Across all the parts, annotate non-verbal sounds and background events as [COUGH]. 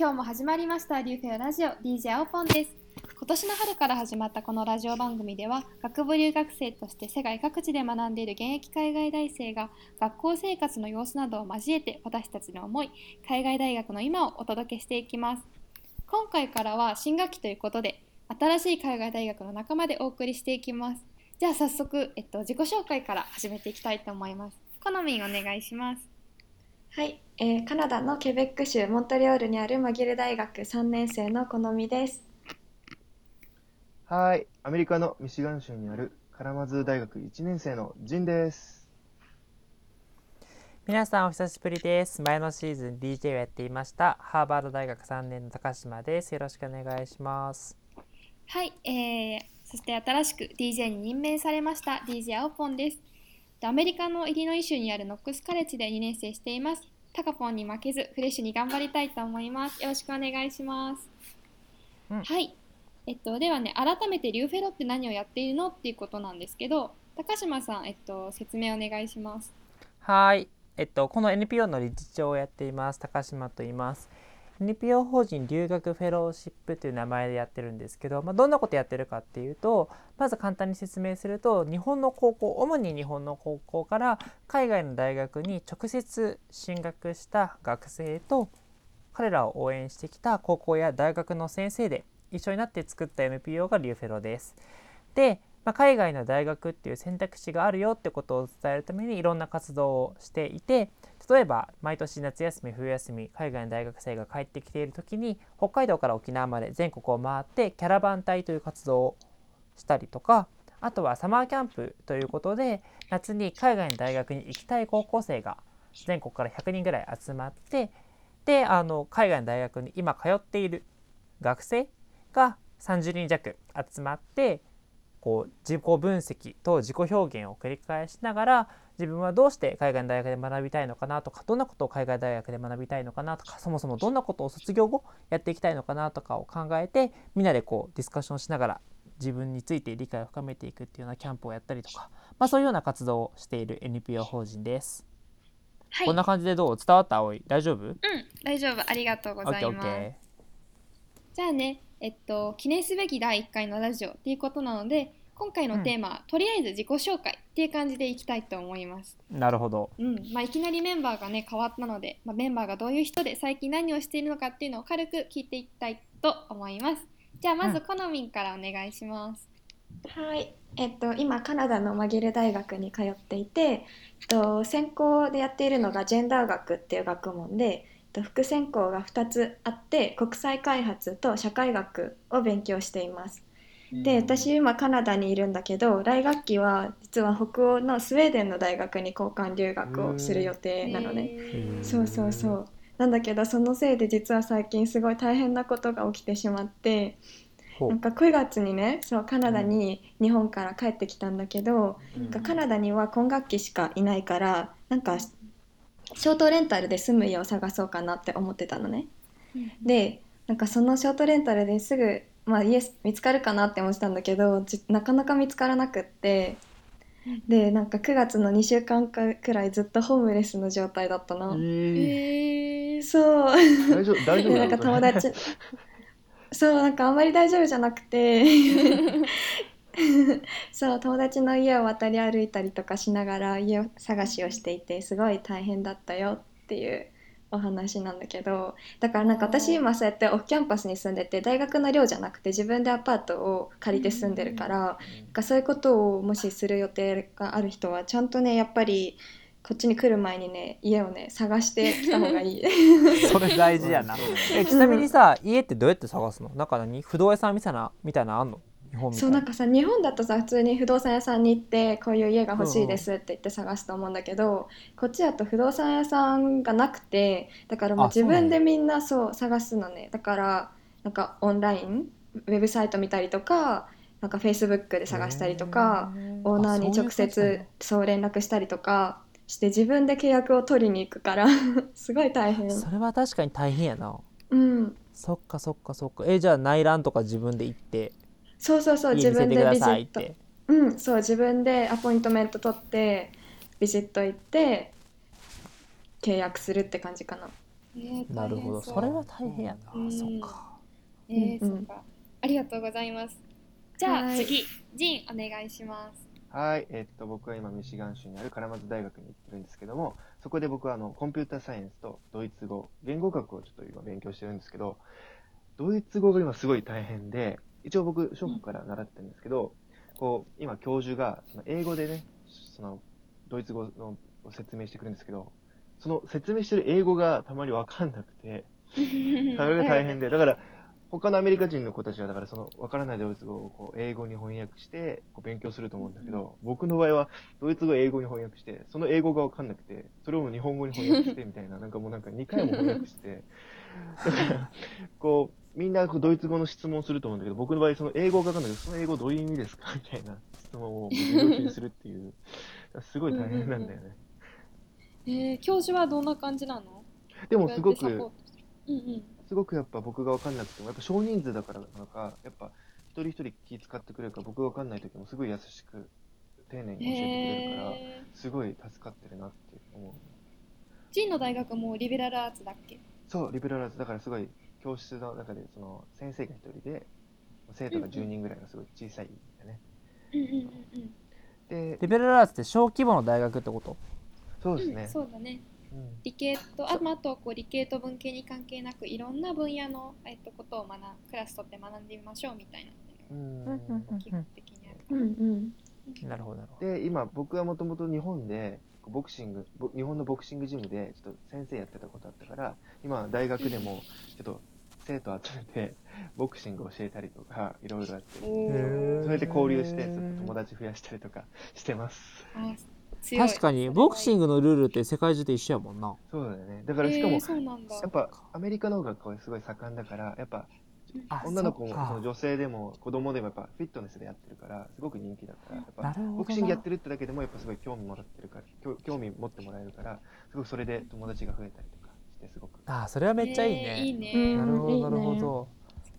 今日も始まりましたリューフェアラジオ DJ 青ポンです。今年の春から始まったこのラジオ番組では学部留学生として世界各地で学んでいる現役海外大生が学校生活の様子などを交えて私たちの思い海外大学の今をお届けしていきます。今回からは新学期ということで新しい海外大学の仲間でお送りしていきます。じゃあ早速、えっと、自己紹介から始めていきたいと思います。コノミンお願いします。はい、えーカナダのケベック州モントリオールにあるマギル大学3年生のこのみです。はい、アメリカのミシガン州にあるカラマズ大学1年生のジンです。皆さんお久しぶりです。前のシーズン DJ をやっていましたハーバード大学3年の高島です。よろしくお願いします。はい、えー、そして新しく DJ に任命されました DJ 青ポンです。でアメリカのイリノイ州にあるノックスカレッジで2年生しています。タカポンに負けずフレッシュに頑張りたいと思います。よろしくお願いします。うんはい、えっとではね改めてリューフェロって何をやっているのっていうことなんですけど、高島さんえっと説明お願いします。はい。えっと、この NPO の理事長をやっています高島と言います。NPO 法人留学フェローシップという名前でやってるんですけど、まあ、どんなことやってるかっていうとまず簡単に説明すると日本の高校主に日本の高校から海外の大学に直接進学した学生と彼らを応援してきた高校や大学の先生で一緒になって作った NPO がリュフェロです。で、まあ、海外の大学っていう選択肢があるよってことを伝えるためにいろんな活動をしていて例えば毎年夏休み冬休み海外の大学生が帰ってきている時に北海道から沖縄まで全国を回ってキャラバン隊という活動をしたりとかあとはサマーキャンプということで夏に海外の大学に行きたい高校生が全国から100人ぐらい集まってであの海外の大学に今通っている学生が30人弱集まってこう自己分析と自己表現を繰り返しながら自分はどうして海外の大学で学びたいのかなとかどんなことを海外大学で学びたいのかなとかそもそもどんなことを卒業後やっていきたいのかなとかを考えてみんなでこうディスカッションしながら自分について理解を深めていくっていうようなキャンプをやったりとか、まあ、そういうような活動をしている NPO 法人です。はい、こんな感じでどう？伝わった葵？大丈夫？うん大丈夫。ありがとうございます。じゃあね、えっと、記念すべき第1回のラジオっていうことなので、今回のテーマは、とりあえず自己紹介っていう感じでいきたいと思います。なるほど。うん、まあ、いきなりメンバーがね、変わったので、まあ、メンバーがどういう人で最近何をしているのかっていうのを軽く聞いていきたいと思います。じゃあ、まず、うんこのみんからお願いします。はい、えっと今カナダのマギル大学に通っていて、えっと専攻でやっているのがジェンダー学っていう学問で、えっと副専攻が2つあって国際開発と社会学を勉強しています。で私今カナダにいるんだけど来学期は実は北欧のスウェーデンの大学に交換留学をする予定なのね。そうそうそう。なんだけどそのせいで実は最近すごい大変なことが起きてしまってなんか9月にねそうカナダに日本から帰ってきたんだけど、うん。なんかカナダには今学期しかいないからなんかショートレンタルで住む家を探そうかなって思ってたのね。でなんかそのショートレンタルですぐ、まあ、家見つかるかなって思ってたんだけどじなかなか見つからなくって。でなんか9月の2週間かくらいずっとホームレスの状態だったの。えへー。そう。ー、大丈夫大丈夫でなんか友達。そうなんかあんまり大丈夫じゃなくて [LAUGHS] [LAUGHS] そう友達の家を渡り歩いたりとかしながら家を探しをしていてすごい大変だったよっていうお話なんだけどだからなんか私今そうやってオフキャンパスに住んでて大学の寮じゃなくて自分でアパートを借りて住んでるからなんかそういうことをもしする予定がある人はちゃんとねやっぱりこっちに来る前にね家をね探してきた方がいい。[LAUGHS] [LAUGHS] それ大事やな。えちなみにさ、家ってどうやって探すの？なんか何？不動屋さんみたいなみたいなのあんの？日本みたい。うなんかさ日本だとさ普通に不動産屋さんに行ってこういう家が欲しいですって言って探すと思うんだけど、こっちだと不動産屋さんがなくてだからもう自分でみんなそう探すのね。だからなんかオンラインウェブサイト見たりとかなんかフェイスブックで探したりとかオーナーに直接そう連絡したりとかして自分で契約を取りに行くから [LAUGHS] すごい大変。それは確かに大変やな。うん。そっかそっかそっか。えじゃあ内覧とか自分で行ってそうそうそう自分でビジットうん、そう自分でアポイントメント取ってビジット行って契約するって感じかな。えーなるほど。それは大変やな、うん。そっか。えーうんうん。そっか。ありがとうございます。じゃあはい。次ジンお願いします。はい、えっと、僕は今、ミシガン州にあるカラマズ大学に行ってるんですけども、そこで僕はあのコンピューターサイエンスとドイツ語、言語学をちょっと今勉強してるんですけど、ドイツ語が今すごい大変で、一応僕、小学から習ってるんですけど、こう、今、教授がその英語でね、そのドイツ語のを説明してくるんですけど、その説明してる英語がたまにわかんなくて、[LAUGHS] それが大変で、だから、他のアメリカ人の子たちは、だからその、わからないドイツ語をこう英語に翻訳して、こう勉強すると思うんだけど、僕の場合は、ドイツ語を英語に翻訳して、その英語がわかんなくて、それを日本語に翻訳してみたいな、なんかもうなんか2回も翻訳して、[LAUGHS] だから、こう、みんなこうドイツ語の質問すると思うんだけど、僕の場合、その英語がわかんないけど、その英語どういう意味ですか？[LAUGHS] みたいな質問を授業中にするっていう、すごい大変なんだよね。えー教授はどんな感じなの？でもすごくどうんうん。すごくやっぱ僕が分かんなくても、やっぱ少人数だからなのか、やっぱ一人一人気使ってくれるから、僕が分かんない時もすごい優しく、丁寧に教えてくれるから、へー。すごい助かってるなって思う。ジンの大学もリベラルアーツだっけ？そう、リベラルアーツ、だからすごい教室の中で、その先生が一人で、生徒が10人ぐらいのすごい小さいんだね。うんうんうん。うんでリ、ベラルアーツって小規模の大学ってこと？そうですね。うん。そうだね。うん。理系とあまああとこう理系と文系に関係なくいろんな分野の、えっと、ことを学んクラス取って学んでみましょうみたいな。うん。のが基本的にある。うんうん。なるほどなるほど。で、今、僕はもともと日本で、ボクシング、ぼ日本のボクシングジムで、ちょっと先生やってたことあったから、今、大学でも、ちょっと、生徒集めて、ボクシング教えたりとか、いろいろやってそれで交流して、ちょっと友達増やしたりとかしてます。確かにボクシンググのルールって世界中で一緒やもんな。そうだよね。だからしかも、やっぱアメリカの方がこうすごい盛んだから、やっぱあ女の子もその女性でも子供でもやっぱフィットネスでやってるから、すごく人気だから、やっぱボクシングやってるってだけでもやっぱすごい興味もらってるから、興興味持ってもらえるから、すごくそれで友達が増えたりとか。して、すごく。あそれはめっちゃいいね、えーいいね、うんなるほどいいね。なるほど。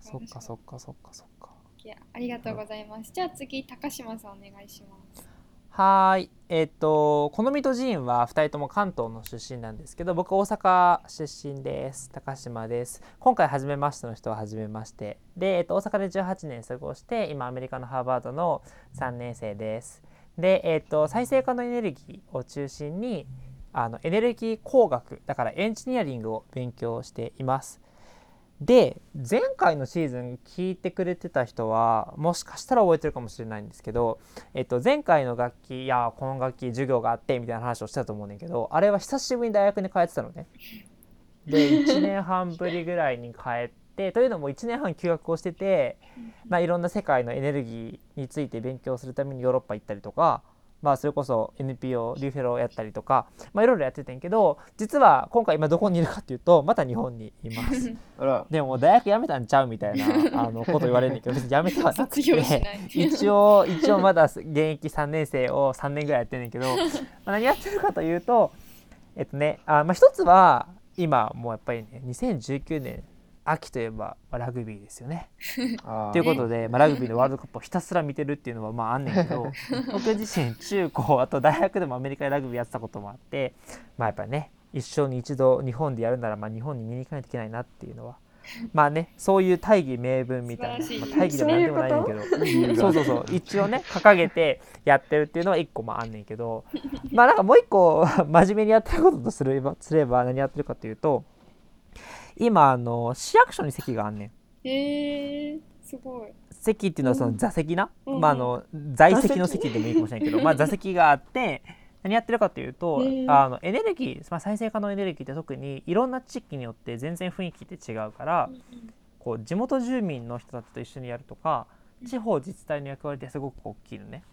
そっかそっかそっかそっか。いやありがとうございます。じゃあ次高島さんお願いします。はーい。えっ、とこのみとジーンは2人とも関東の出身なんですけど僕大阪出身です。高島です。今回初めましての人は初めまして。で、えっと大阪で18年過ごして今アメリカのハーバードの3年生です。で、えっと再生可能エネルギーを中心にあのエネルギー工学だからエンジニアリングを勉強していますで前回のシーズン聞いてくれてた人はもしかしたら覚えてるかもしれないんですけど、えっと、前回の楽器いやこの楽器授業があってみたいな話をしてたと思うねんだけどあれは久しぶりに大学に帰ってたのね。で [LAUGHS] 1年半ぶりぐらいに帰ってというのも1年半休学をしてて、まあ、いろんな世界のエネルギーについて勉強するためにヨーロッパ行ったりとか、まあ、それこそ NPO リューフェローやったりとか、まあ、いろいろやっててんけど実は今回今どこにいるかっていうとまた日本にいます。[LAUGHS] でも大学辞めたんちゃうみたいなあのこと言われるんだけど [LAUGHS] 別に辞めてはなくてい。一応一応まだ現役3年生を3年ぐらいやってんねんけど、まあ、何やってるかというとえっとねあ、まあ、一つは今もうやっぱりね2019年秋といえばまあラグビーですよね。[LAUGHS] あということで、まあ、ラグビーのワールドカップをひたすら見てるっていうのはまああんねんけど [LAUGHS] 僕自身中高あと大学でもアメリカでラグビーやってたこともあってまあやっぱりね一生に一度日本でやるならまあ日本に見に行かないといけないなっていうのはまあねそういう大義名分みたいな、まあ、大義でも何でもないねんけど。そうそうそう一応ね掲げてやってるっていうのは一個まああんねんけど。まあなんかもう一個 [LAUGHS] 真面目にやってることとすればすれば何やってるかというと今あの市役所に席があんねん。えー、すごい。席っていうのはその座席な、うんまあ、あの在席の席。でもいいかもしれないけど、まあ、座席があって [LAUGHS] 何やってるかというと、あのエネルギー、まあ、再生可能エネルギーって特にいろんな地域によって全然雰囲気って違うから、こう地元住民の人たちと一緒にやるとか地方自治体の役割ってすごく大きいのね。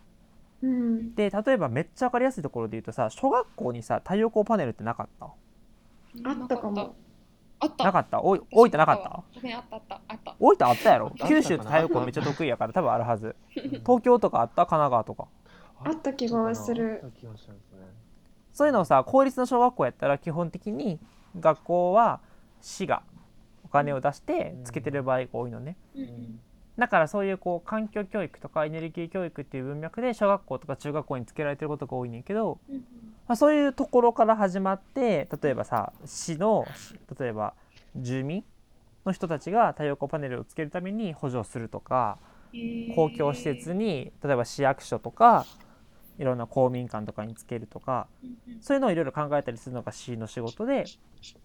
うん。で例えばめっちゃ分かりやすいところで言うとさ小学校にさ太陽光パネルってなかった？あったかも。あった。なかった？おい大分なかった？ごめんあったあった。あった。大分あったやろ？あったかな？九州って太陽光めっちゃ得意やから多分あるはず。[LAUGHS] 東京とかあった？神奈川とか。あった気がする。あった気がするんですね。そういうのをさ公立の小学校やったら基本的に学校は市がお金を出してつけてる場合が多いのね。だからそういうこう環境教育とかエネルギー教育っていう文脈で小学校とか中学校につけられてることが多いねんけどうんまあ、そういうところから始まって例えばさ市の例えば住民の人たちが太陽光パネルをつけるために補助するとか公共施設に例えば市役所とかいろんな公民館とかにつけるとかそういうのをいろいろ考えたりするのが市の仕事で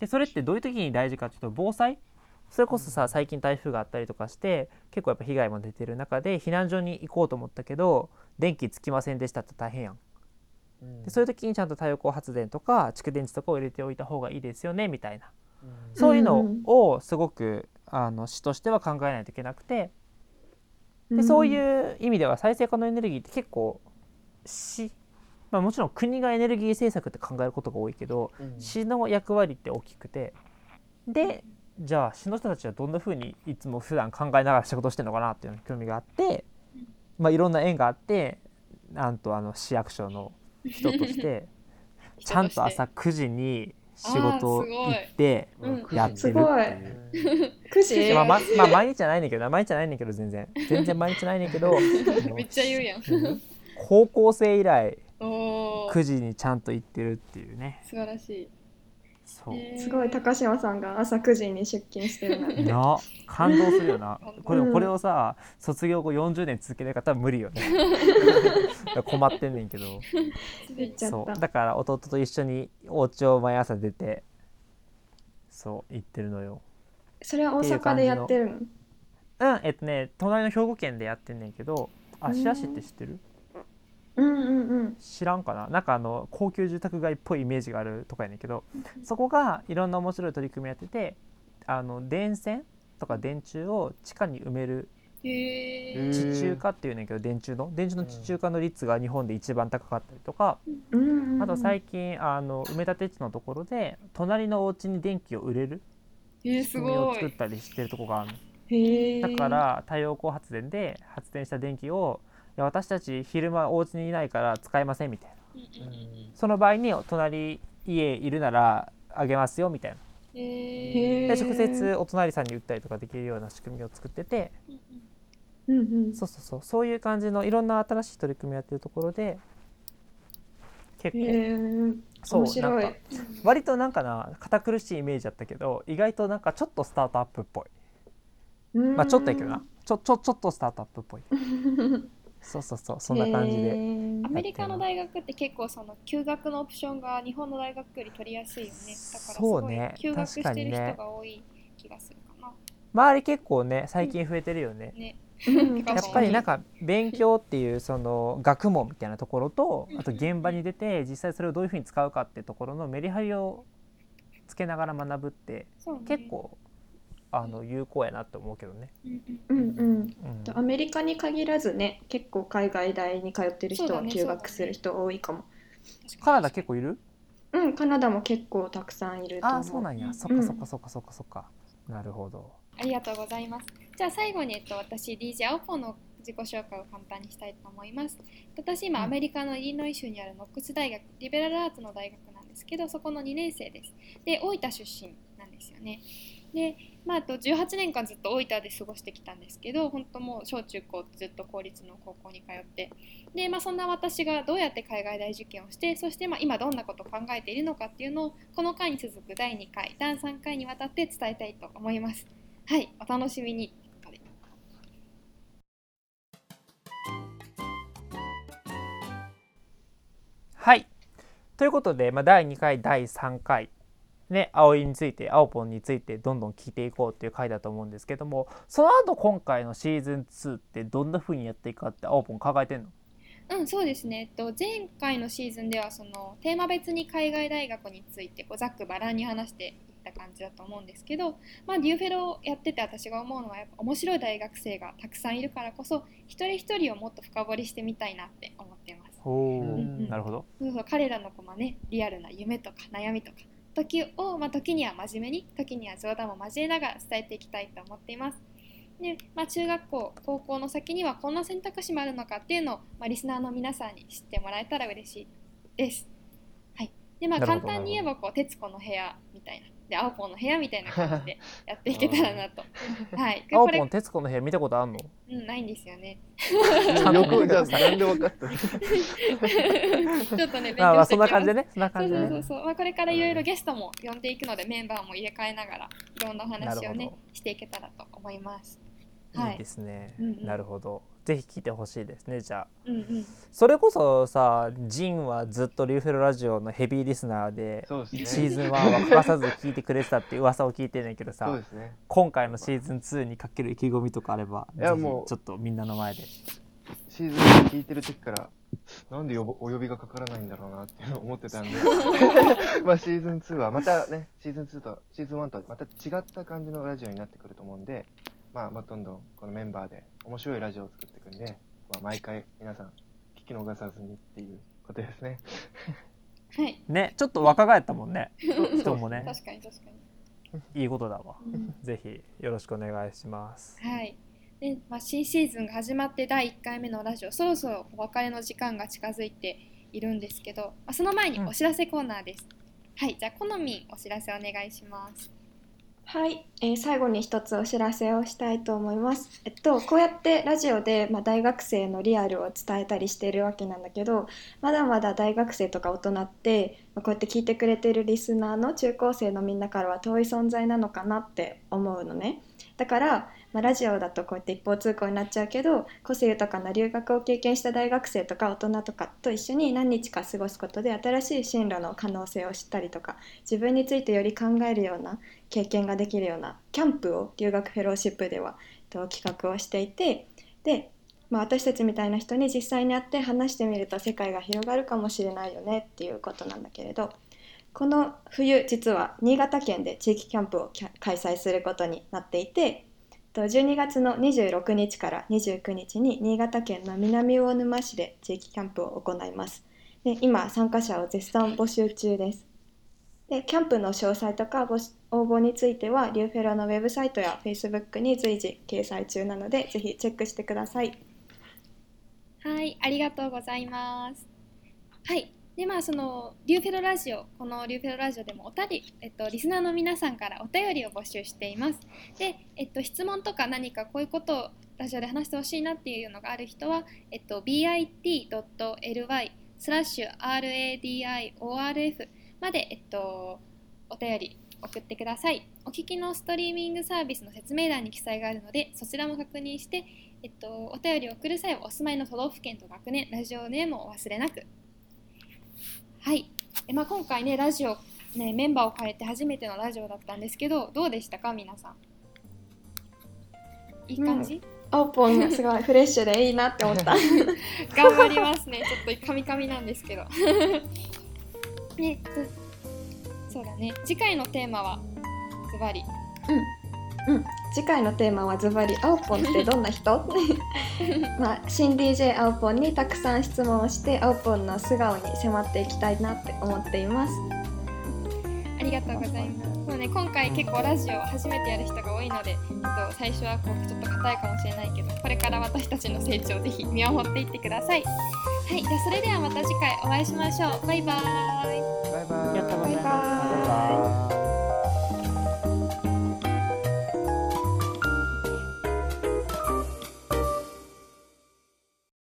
でそれってどういう時に大事かっていうと防災？それこそさ最近台風があったりとかして結構やっぱ被害も出てる中で避難所に行こうと思ったけど電気つきませんでしたって大変やん。でそういう時にちゃんと太陽光発電とか蓄電池とかを入れておいた方がいいですよねみたいな。そういうのをすごくあの市としては考えないといけなくて。でそういう意味では再生可能エネルギーって結構市、まあ、もちろん国がエネルギー政策って考えることが多いけど、うん。市の役割って大きくて。でじゃあ市の人たちはどんな風にいつも普段考えながら仕事してるのかなっていうのに興味があって、まあ、いろんな縁があってなんとあの市役所の人として [LAUGHS] ちゃんと朝9時に仕事行ってうんやってるっていい。う。9時？えーまあままあ毎日じゃないねんけどな毎日じゃないねんけど全然。全然毎日ないねんけど [LAUGHS] めっちゃ言うやん。うん。高校生以来おお9時にちゃんと行ってるっていうね。素晴らしいそう、えー。すごい高島さんが朝9時に出勤してるなんて。[LAUGHS] な感動するよな。これうんこれをさ卒業後40年続ける方は無理よね。[LAUGHS] 困ってんねんけど。出ちゃった。そう。だから弟と一緒にお家を毎朝出てそう行ってるのよ。それは大阪でやってるの？うんえっとね隣の兵庫県でやってんねんけど芦屋市って知ってる？うんうんうん知らんかな？なんかあの高級住宅街っぽいイメージがあるとかやねんけどそこがいろんな面白い取り組みやっててあの電線とか電柱を地下に埋める地中化っていうねんけど電柱の電柱の地中化の率が日本で一番高かったりとかあと最近あの埋め立て地のところで隣のお家に電気を売れるえー、仕組みを作ったりしてるとこがあるだから太陽光発電で発電した電気をいや私たち昼間お家にいないから使えませんみたいな。その場合に隣家いるならあげますよみたいな。で直接お隣さんに売ったりとかできるような仕組みを作ってて。うんうんそうそうそう。そういう感じのいろんな新しい取り組みをやってるところで結構そう面白い。なんか割となんかな堅苦しいイメージだったけど意外となんかちょっとスタートアップっぽい。まあちょっとやけどな。ちょちょちょっとスタートアップっぽい [LAUGHS] そうそうそうそんな感じでアメリカの大学って結構その休学のオプションが日本の大学より取りやすいよね。だからすごいそうね休学してる人が多い気がするかな。周り結構ね最近増えてるよね、ね。うん。ややっぱりなんか勉強っていうその学問みたいなところとあと現場に出て実際それをどういうふうに使うかっていうところのメリハリをつけながら学ぶって結構あの有効やなって思うけどね。うんうん。アメリカに限らずね結構海外大に通ってる人は休学する人多いかも。カナダ結構いる？うんカナダも結構たくさんいると思う。ああそうなんや、うん。そっかそっかそっかそっかそっか。なるほど。ありがとうございます。じゃあ最後に、えっと、私 DJ アオポの自己紹介を簡単にしたいと思います。私今アメリカのイリノイ州にあるノックス大学リベラルアーツの大学なんですけどそこの2年生です。で大分出身なんですよね。で、まあ、あと18年間ずっと大分で過ごしてきたんですけど本当もう小中高ずっと公立の高校に通ってで、まあ、そんな私がどうやって海外大受験をしてそしてまあ今どんなことを考えているのかっていうのをこの回に続く第2回第3回にわたって伝えたいと思います。はい、お楽しみに。はいということで、まあ、第2回第3回ね葵について青ポンについてどんどん聞いていこうっていう回だと思うんですけどもその後今回のシーズン2ってどんな風にやっていくかって青ポン考えてんの？うん、そうですね。えっと、前回のシーズンではそのテーマ別に海外大学についてこうざっくばらんに話していった感じだと思うんですけど、まあ、デューフェロをやってて私が思うのはやっぱ面白い大学生がたくさんいるからこそ一人一人をもっと深掘りしてみたいなって思っています。ほううんなるほどそうそう彼らのこまねリアルな夢とか悩みとか時を、まあ、時には真面目に時には冗談も交えながら伝えていきたいと思っています。でまあ、中学校高校の先にはこんな選択肢もあるのかっていうのを、まあ、リスナーの皆さんに知ってもらえたら嬉しいです。はい、でまあ簡単に言えばこう「徹子の部屋」みたいなで「青ポンの部屋」みたいな感じで [LAUGHS] やっていけたらなと。はい。これ [LAUGHS] 青ポン徹子の部屋見たことあんの？うんないんですよね。ちゃんと。よくじゃんで分かったの？[LAUGHS] ちょっとね勉まあまあそん強してきますな感じでね。そんな感じでね。そうそうそう、まあ、これからいろいろゲストも呼んでいくのでメンバーも入れ替えながらいろんなお話をねしていけたらと思います。はい。いいですね、うんうん。なるほどぜひ聞いてほしいですねじゃあうんうんそれこそさジンはずっとリューフェロラジオのヘビーリスナーでね。シーズン1は欠かさず聞いてくれてたって噂を聞いてんねんけどそうさですね。今回のシーズン2にかける意気込みとかあればいやもうちょっとみんなの前でシーズン1聞いてる時から、なんでお呼びがかからないんだろうなっていうのを思ってたんで、[LAUGHS] まあシーズン2はまたね、シーズン2とシーズン1とはまた違った感じのラジオになってくると思うんで、まあ、まあ、どんどんこのメンバーで面白いラジオを作っていくんで、まあ、毎回皆さん聞き逃さずにっていうことですね。はい。ねちょっと若返ったもんね。[LAUGHS] 人もね。確かに確かに、いいことだわ。うん。ぜひよろしくお願いします。はい。で、まあ、新シーズンが始まって第1回目のラジオそろそろお別れの時間が近づいているんですけど、まあ、その前にお知らせコーナーです、はい。じゃあ好みお知らせお願いしますはい、えー最後に一つお知らせをしたいと思います。えっと、こうやってラジオで、まあ、大学生のリアルを伝えたりしているわけなんだけどまだまだ大学生とか大人って、こうやって聞いてくれてるリスナーの中高生のみんなからは遠い存在なのかなって思うのね。だから、まあ、ラジオだとこうやって一方通行になっちゃうけど個性豊かな留学を経験した大学生とか大人とかと一緒に何日か過ごすことで新しい進路の可能性を知ったりとか自分についてより考えるような経験ができるようなキャンプを留学フェローシップではと企画をしていてで、まあ、私たちみたいな人に実際に会って話してみると世界が広がるかもしれないよねっていうことなんだけれどこの冬実は新潟県で地域キャンプを開催することになっていて12月の26日から29日に新潟県の南魚沼市で地域キャンプを行います。で今参加者を絶賛募集中です。でキャンプの詳細とか応募についてはリューフェロのウェブサイトや Facebook に随時掲載中なのでぜひチェックしてください。はい、ありがとうございます。はい、でまあそのリューフェロラジオこのリューフェロラジオでもおたりえっとリスナーの皆さんからお便りを募集しています。でえっと質問とか何かこういうことをラジオで話してほしいなっていうのがある人はえっと bit.ly スラッシュ radiorf までえっとお便り送ってください。お聞きのストリーミングサービスの説明欄に記載があるのでそちらも確認してえっと、お便りを送る際はお住まいの都道府県と学年、ラジオネームをお忘れなく。はい。えまあ、今回ね、ラジオ、ね、メンバーを変えて初めてのラジオだったんですけど、どうでしたか、皆さん？いい感じ、オープンがすごいフレッシュでいいなって思った。[LAUGHS] 頑張りますね。ちょっとカミカミなんですけど。[LAUGHS] ね、とそうだね。次回のテーマは、ズバリ。うん、次回のテーマはズバリ「青ポンってどんな人? [LAUGHS]」まあ新 DJ 青ポンにたくさん質問をして青ポンの素顔に迫っていきたいなって思っています。ありがとうございます。そうね、今回結構ラジオ初めてやる人が多いので、えっと、最初はこうちょっと硬いかもしれないけど、これから私たちの成長をぜひ見守っていってください。はい、じゃあそれではまた次回お会いしましょう。バイバーイ。